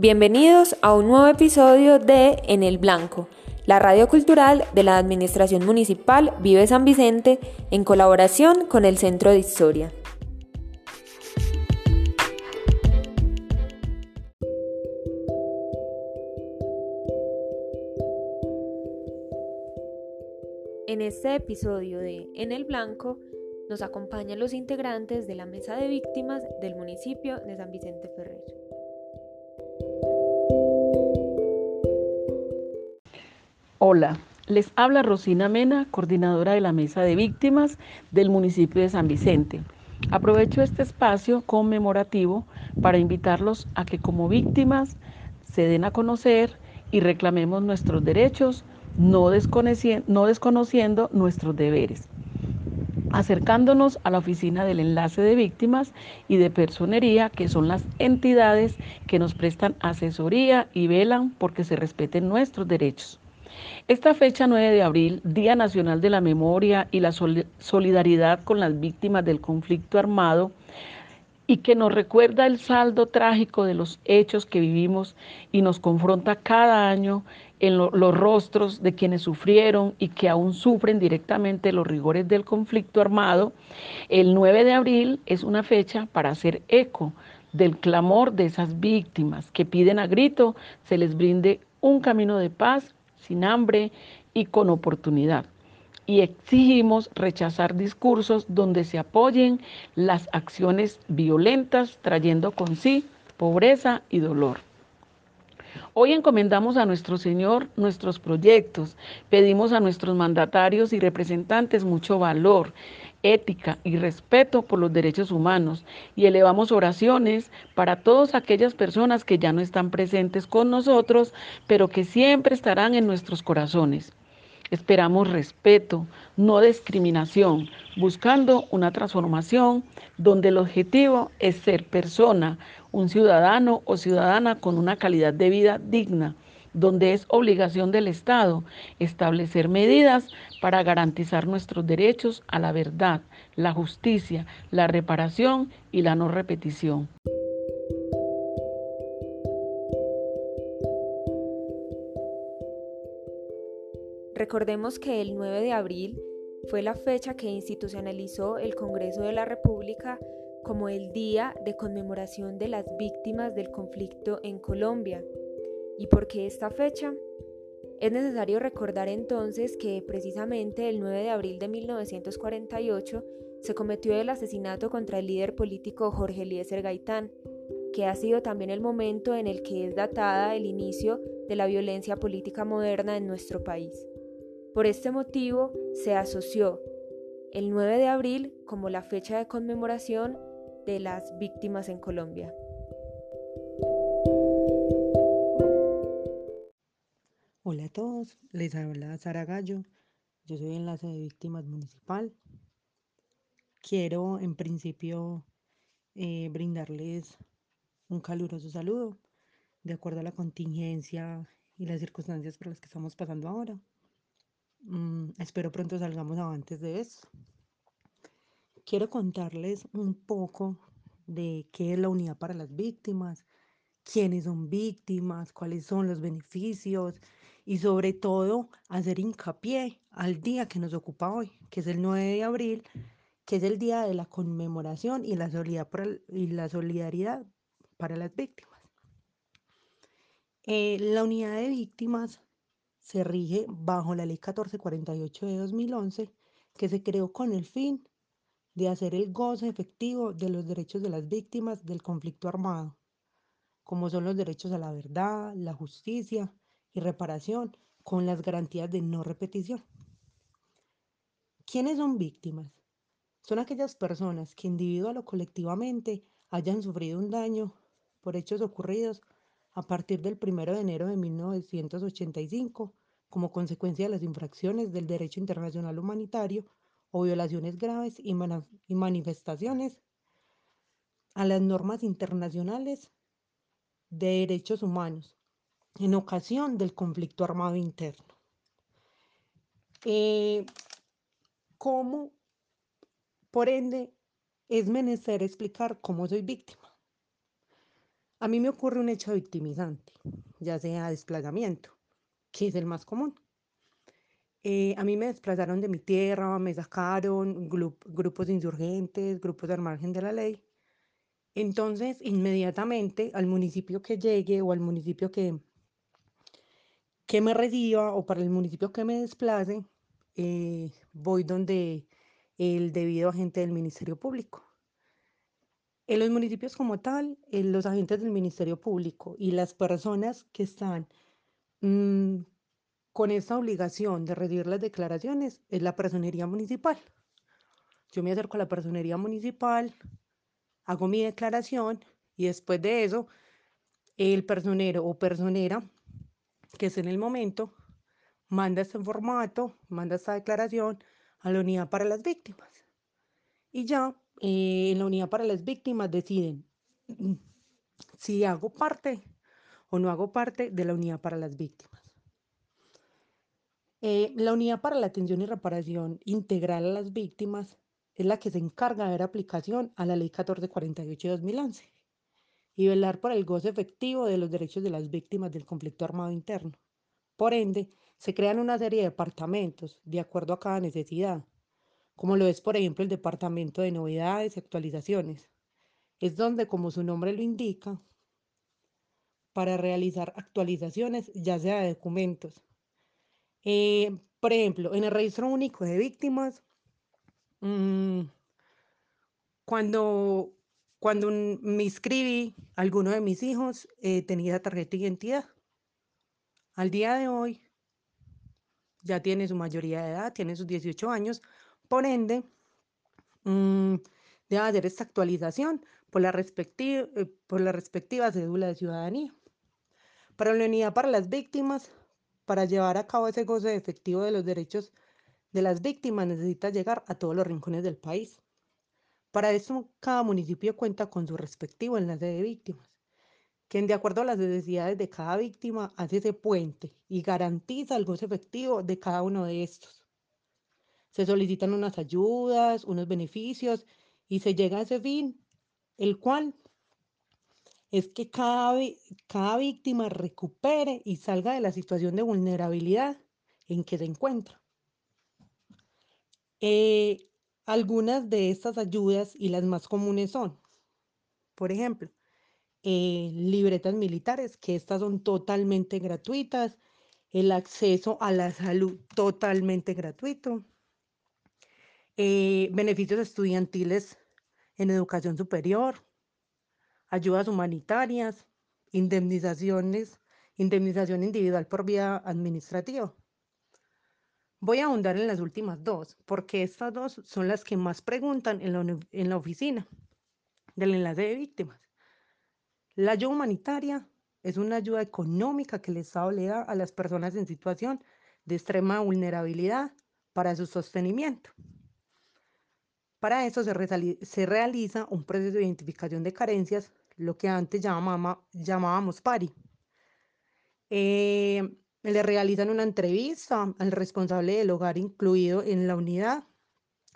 Bienvenidos a un nuevo episodio de En el Blanco, la radio cultural de la Administración Municipal Vive San Vicente en colaboración con el Centro de Historia. En este episodio de En el Blanco nos acompañan los integrantes de la Mesa de Víctimas del municipio de San Vicente Ferrer. Hola, les habla Rosina Mena, coordinadora de la Mesa de Víctimas del municipio de San Vicente. Aprovecho este espacio conmemorativo para invitarlos a que como víctimas se den a conocer y reclamemos nuestros derechos, no desconociendo, nuestros deberes acercándonos a la oficina del enlace de víctimas y de personería, que son las entidades que nos prestan asesoría y velan porque se respeten nuestros derechos. Esta fecha 9 de abril, Día Nacional de la Memoria y la Solidaridad con las Víctimas del Conflicto Armado, y que nos recuerda el saldo trágico de los hechos que vivimos y nos confronta cada año en los rostros de quienes sufrieron y que aún sufren directamente los rigores del conflicto armado, el 9 de abril es una fecha para hacer eco del clamor de esas víctimas que piden a grito se les brinde un camino de paz sin hambre y con oportunidad. Y exigimos rechazar discursos donde se apoyen las acciones violentas trayendo con sí pobreza y dolor. Hoy encomendamos a nuestro Señor nuestros proyectos, pedimos a nuestros mandatarios y representantes mucho valor, ética y respeto por los derechos humanos y elevamos oraciones para todas aquellas personas que ya no están presentes con nosotros, pero que siempre estarán en nuestros corazones. Esperamos respeto, no discriminación, buscando una transformación donde el objetivo es ser persona, un ciudadano o ciudadana con una calidad de vida digna, donde es obligación del Estado establecer medidas para garantizar nuestros derechos a la verdad, la justicia, la reparación y la no repetición. Recordemos que el 9 de abril fue la fecha que institucionalizó el Congreso de la República como el Día de Conmemoración de las Víctimas del Conflicto en Colombia. ¿Y por qué esta fecha? Es necesario recordar entonces que precisamente el 9 de abril de 1948 se cometió el asesinato contra el líder político Jorge Eliezer Gaitán, que ha sido también el momento en el que es datada el inicio de la violencia política moderna en nuestro país. Por este motivo se asoció el 9 de abril como la fecha de conmemoración de las víctimas en Colombia. Todos, les habla Sara Gallo, yo soy enlace de víctimas municipal. Quiero en principio eh, brindarles un caluroso saludo de acuerdo a la contingencia y las circunstancias por las que estamos pasando ahora. Mm, espero pronto salgamos antes de eso. Quiero contarles un poco de qué es la unidad para las víctimas, quiénes son víctimas, cuáles son los beneficios y sobre todo hacer hincapié al día que nos ocupa hoy, que es el 9 de abril, que es el día de la conmemoración y la solidaridad, para las víctimas. Eh, la unidad de víctimas se rige bajo la Ley 1448 de 2011, que se creó con el fin de hacer el goce efectivo de los derechos de las víctimas del conflicto armado, como son los derechos a la verdad, la justicia y reparación, con las garantías de no repetición. ¿Quiénes son víctimas? Son aquellas personas que individual o colectivamente hayan sufrido un daño por hechos ocurridos a partir del 1 de enero de 1985 como consecuencia de las infracciones del derecho internacional humanitario o violaciones graves y, manifestaciones a las normas internacionales de derechos humanos en ocasión del conflicto armado interno. Eh, ¿Cómo, por ende, es menester explicar cómo soy víctima? A mí me ocurre un hecho victimizante, ya sea desplazamiento, que es el más común. Eh, a mí me desplazaron de mi tierra, me sacaron grupos insurgentes, grupos al margen de la ley. Entonces, inmediatamente al municipio que llegue o al municipio que, que me reciba o para el municipio que me desplace, eh, voy donde el debido agente del Ministerio Público. En los municipios como tal, los agentes del Ministerio Público y las personas que están mm, con esta obligación de recibir las declaraciones es la personería municipal. Yo me acerco a la personería municipal, hago mi declaración y después de eso, el personero o personera que es en el momento manda este formato, manda esta declaración a la unidad para las víctimas. Y ya eh, en la unidad para las víctimas deciden si hago parte o no hago parte de la unidad para las víctimas. Eh, la unidad para la atención y reparación integral a las víctimas es la que se encarga de dar aplicación a la ley 1448 de 2011 y velar por el goce efectivo de los derechos de las víctimas del conflicto armado interno. Por ende, se crean una serie de departamentos de acuerdo a cada necesidad, como lo es, por ejemplo, el Departamento de Novedades y Actualizaciones. Es donde, como su nombre lo indica, para realizar actualizaciones, ya sea de documentos. Eh, por ejemplo, en el registro único de víctimas, mm, cuando, cuando me inscribí, alguno de mis hijos eh, tenía tarjeta de identidad. Al día de hoy, ya tiene su mayoría de edad, tiene sus 18 años, por ende, mmm, debe hacer esta actualización por la, eh, por la respectiva cédula de ciudadanía. Para la unidad para las víctimas, para llevar a cabo ese goce efectivo de los derechos de las víctimas, necesita llegar a todos los rincones del país. Para eso, cada municipio cuenta con su respectivo enlace de víctimas, quien de acuerdo a las necesidades de cada víctima hace ese puente y garantiza el goce efectivo de cada uno de estos se solicitan unas ayudas, unos beneficios y se llega a ese fin, el cual es que cada, cada víctima recupere y salga de la situación de vulnerabilidad en que se encuentra. Eh, algunas de estas ayudas y las más comunes son, por ejemplo, eh, libretas militares, que estas son totalmente gratuitas, el acceso a la salud totalmente gratuito, eh, beneficios estudiantiles en educación superior, ayudas humanitarias, indemnizaciones, indemnización individual por vía administrativa. Voy a ahondar en las últimas dos, porque estas dos son las que más preguntan en la, en la oficina del enlace de víctimas. La ayuda humanitaria es una ayuda económica que el Estado le da a las personas en situación de extrema vulnerabilidad para su sostenimiento. Para eso se, realiza un proceso de identificación de carencias, lo que antes llamábamos PARI. Eh, le realizan una entrevista al responsable del hogar incluido en la unidad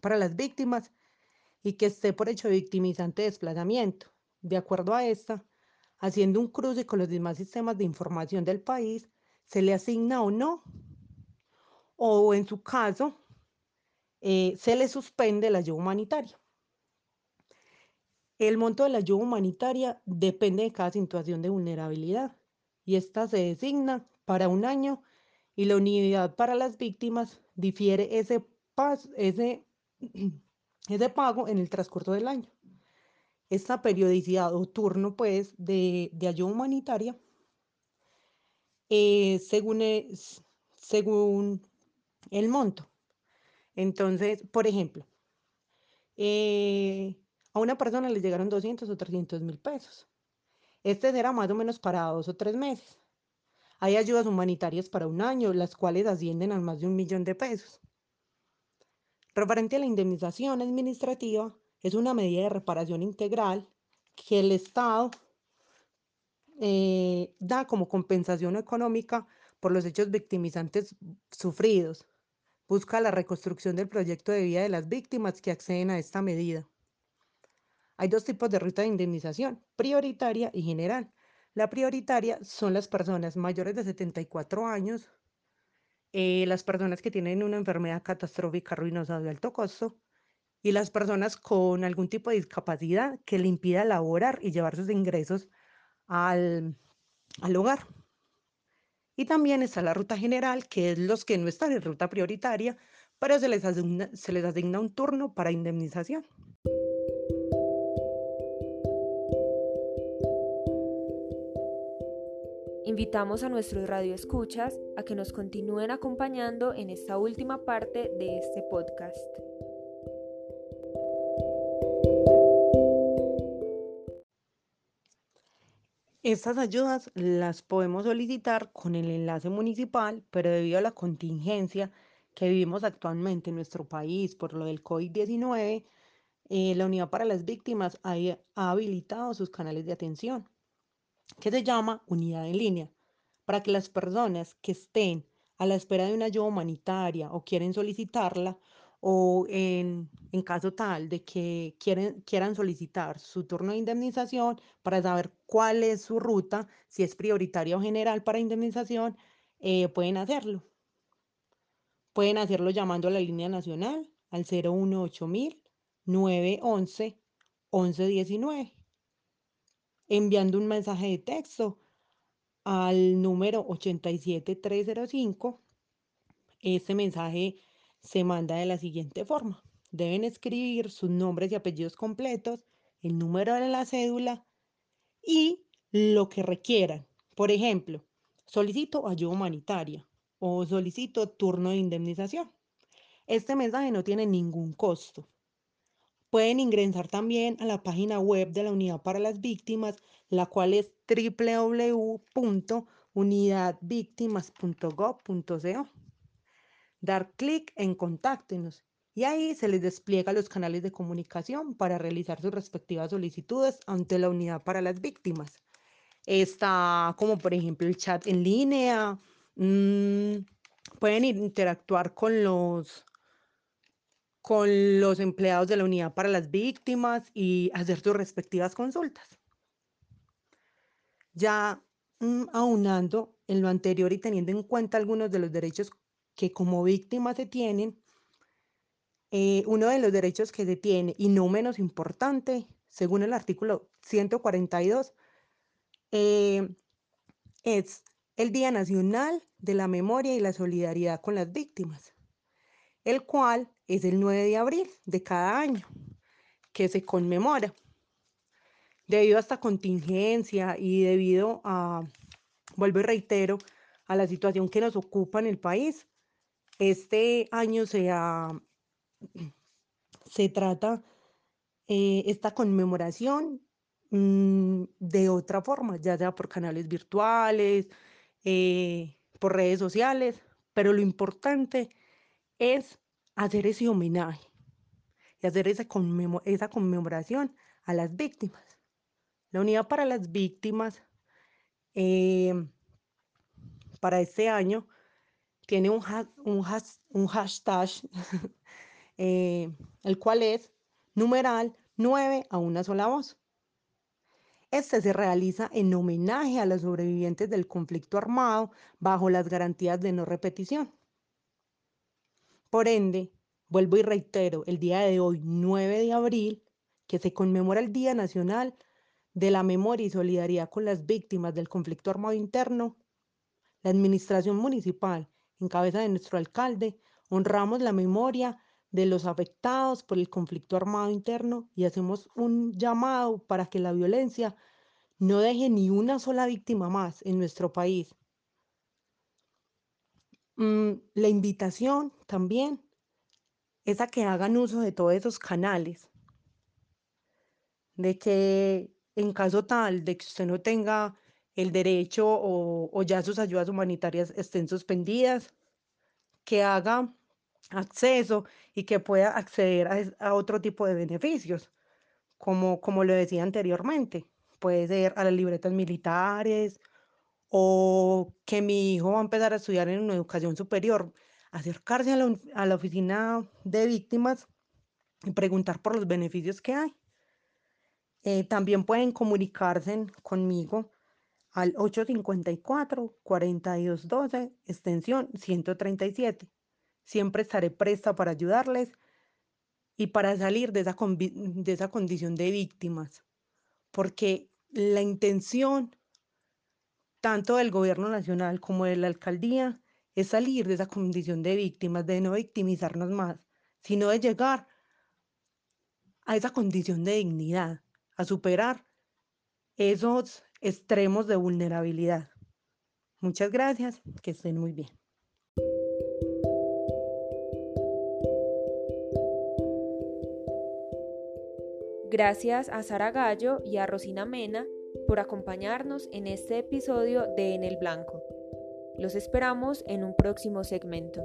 para las víctimas y que esté por hecho victimizante de desplazamiento. De acuerdo a esta, haciendo un cruce con los demás sistemas de información del país, se le asigna o no, o en su caso, eh, se le suspende la ayuda humanitaria. El monto de la ayuda humanitaria depende de cada situación de vulnerabilidad y esta se designa para un año y la unidad para las víctimas difiere ese, ese, ese pago en el transcurso del año. Esta periodicidad o turno pues de, ayuda humanitaria eh, según, según el monto. Entonces, por ejemplo, eh, a una persona le llegaron 200 o 300 mil pesos. Este será más o menos para dos o tres meses. Hay ayudas humanitarias para un año, las cuales ascienden a más de un millón de pesos. Referente a la indemnización administrativa, es una medida de reparación integral que el Estado eh, da como compensación económica por los hechos victimizantes sufridos busca la reconstrucción del proyecto de vida de las víctimas que acceden a esta medida. Hay dos tipos de ruta de indemnización, prioritaria y general. La prioritaria son las personas mayores de 74 años, eh, las personas que tienen una enfermedad catastrófica ruinosa de alto costo y las personas con algún tipo de discapacidad que le impida laborar y llevar sus ingresos al, al hogar. Y también está la ruta general, que es los que no están en ruta prioritaria, pero se les asigna, se les asigna un turno para indemnización. Invitamos a nuestros radioescuchas a que nos continúen acompañando en esta última parte de este podcast. Estas ayudas las podemos solicitar con el enlace municipal, pero debido a la contingencia que vivimos actualmente en nuestro país por lo del COVID-19, eh, la Unidad para las Víctimas ha, ha habilitado sus canales de atención que se llama unidad en línea, para que las personas que estén a la espera de una ayuda humanitaria o quieren solicitarla, o en, en caso tal de que quieren, quieran solicitar su turno de indemnización para saber cuál es su ruta, si es prioritaria o general para indemnización, eh, pueden hacerlo. Pueden hacerlo llamando a la línea nacional al 018 911 1119 enviando un mensaje de texto al número 87305. Este mensaje se manda de la siguiente forma. Deben escribir sus nombres y apellidos completos, el número de la cédula y lo que requieran. Por ejemplo, solicito ayuda humanitaria o solicito turno de indemnización. Este mensaje no tiene ningún costo. Pueden ingresar también a la página web de la Unidad para las Víctimas, la cual es www.unidadvíctimas.gov.co. Dar clic en Contáctenos y ahí se les despliega los canales de comunicación para realizar sus respectivas solicitudes ante la Unidad para las Víctimas. Está como por ejemplo el chat en línea. Mmm, pueden interactuar con los con los empleados de la unidad para las víctimas y hacer sus respectivas consultas. Ya mm, aunando en lo anterior y teniendo en cuenta algunos de los derechos que como víctima se tienen, eh, uno de los derechos que se tiene, y no menos importante, según el artículo 142, eh, es el Día Nacional de la Memoria y la Solidaridad con las Víctimas el cual es el 9 de abril de cada año, que se conmemora. Debido a esta contingencia y debido a, vuelvo y reitero, a la situación que nos ocupa en el país, este año se, se trata eh, esta conmemoración mm, de otra forma, ya sea por canales virtuales, eh, por redes sociales, pero lo importante es hacer ese homenaje y hacer esa, conmemoración a las víctimas. La Unidad para las Víctimas em, para este año tiene un, un, hashtag, eh, el cual es numeral 9 a una sola voz. Este se realiza en homenaje a los sobrevivientes del conflicto armado bajo las garantías de no repetición. Por ende, vuelvo y reitero, el día de hoy, 9 de abril, que se conmemora el Día Nacional de la Memoria y Solidaridad con las Víctimas del Conflicto Armado Interno, la Administración Municipal, en cabeza de nuestro alcalde, honramos la memoria de los afectados por el conflicto armado interno y hacemos un llamado para que la violencia no deje ni una sola víctima más en nuestro país la invitación también es a que hagan uso de todos esos canales, de que en caso tal de que usted no tenga el derecho o, ya sus ayudas humanitarias estén suspendidas, que haga acceso y que pueda acceder a, a, otro tipo de beneficios, como, como lo decía anteriormente. Puede ser a las libretas militares o que mi hijo va a empezar a estudiar en una educación superior, acercarse a la, a la oficina de víctimas y preguntar por los beneficios que hay. Eh, también pueden comunicarse conmigo al 854-4212, extensión 137. Siempre estaré presta para ayudarles y para salir de esa, de esa condición de víctimas, porque la intención tanto del gobierno nacional como de la alcaldía es salir de esa condición de víctimas, de no victimizarnos más, sino de llegar a esa condición de dignidad, a superar esos extremos de vulnerabilidad. Muchas gracias, que estén muy bien. Gracias a Sara Gallo y a Rosina Mena por acompañarnos en este episodio de En el Blanco. Los esperamos en un próximo segmento.